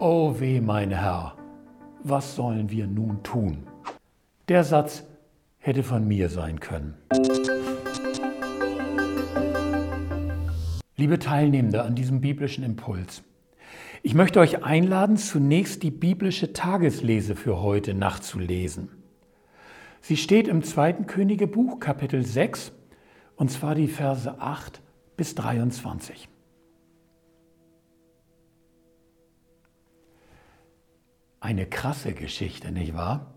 O weh, mein Herr, was sollen wir nun tun? Der Satz hätte von mir sein können. Liebe Teilnehmende an diesem biblischen Impuls, ich möchte euch einladen, zunächst die biblische Tageslese für heute nachzulesen. Sie steht im 2. Königebuch, Kapitel 6, und zwar die Verse 8 bis 23. Eine krasse Geschichte, nicht wahr?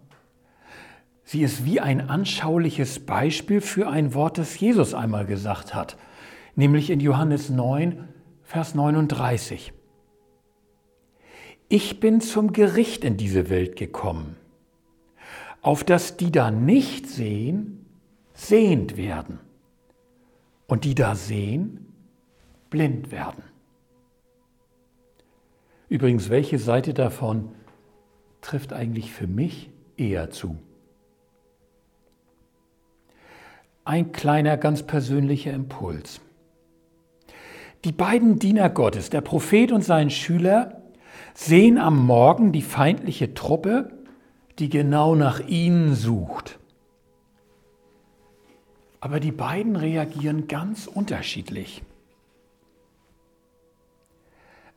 Sie ist wie ein anschauliches Beispiel für ein Wort, das Jesus einmal gesagt hat, nämlich in Johannes 9, Vers 39. Ich bin zum Gericht in diese Welt gekommen, auf dass die da nicht sehen, sehend werden und die da sehen, blind werden. Übrigens, welche Seite davon trifft eigentlich für mich eher zu? Ein kleiner, ganz persönlicher Impuls. Die beiden Diener Gottes, der Prophet und sein Schüler, sehen am Morgen die feindliche Truppe, die genau nach ihnen sucht. Aber die beiden reagieren ganz unterschiedlich.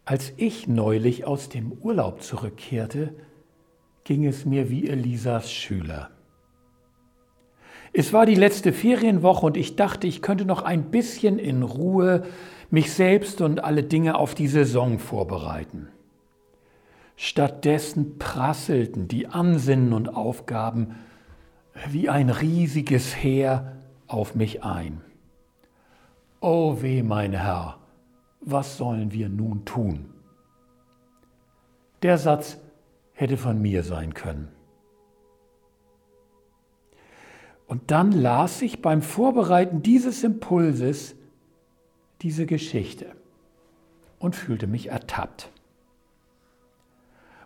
Als ich neulich aus dem Urlaub zurückkehrte, ging es mir wie Elisas Schüler. Es war die letzte Ferienwoche und ich dachte, ich könnte noch ein bisschen in Ruhe mich selbst und alle Dinge auf die Saison vorbereiten. Stattdessen prasselten die Ansinnen und Aufgaben wie ein riesiges Heer auf mich ein. O weh, mein Herr, was sollen wir nun tun? Der Satz hätte von mir sein können. Und dann las ich beim Vorbereiten dieses Impulses diese Geschichte und fühlte mich ertappt.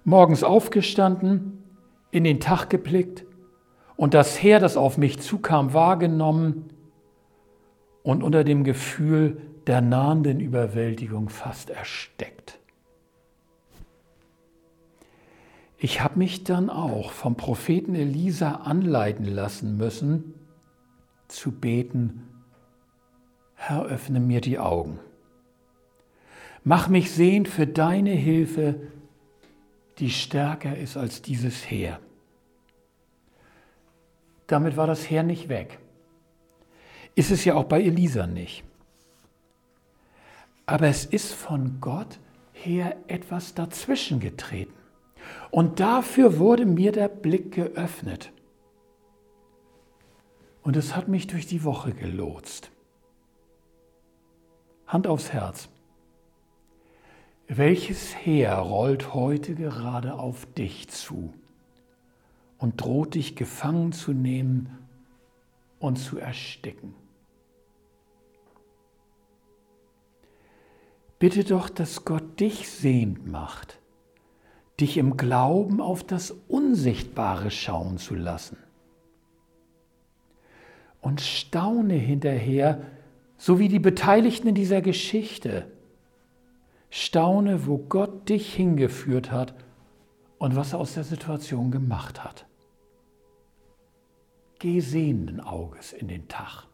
Morgens aufgestanden, in den Tag geblickt und das Heer, das auf mich zukam, wahrgenommen und unter dem Gefühl der nahenden Überwältigung fast erstickt. Ich habe mich dann auch vom Propheten Elisa anleiten lassen müssen, zu beten, Herr, öffne mir die Augen. Mach mich sehend für deine Hilfe, die stärker ist als dieses Heer. Damit war das Heer nicht weg. Ist es ja auch bei Elisa nicht. Aber es ist von Gott her etwas dazwischen getreten. Und dafür wurde mir der Blick geöffnet. Und es hat mich durch die Woche gelotst. Hand aufs Herz. Welches Heer rollt heute gerade auf dich zu und droht dich gefangen zu nehmen und zu ersticken? Bitte doch, dass Gott dich sehend macht dich im Glauben auf das Unsichtbare schauen zu lassen. Und staune hinterher, so wie die Beteiligten in dieser Geschichte. Staune, wo Gott dich hingeführt hat und was er aus der Situation gemacht hat. Geh sehenden Auges in den Tag.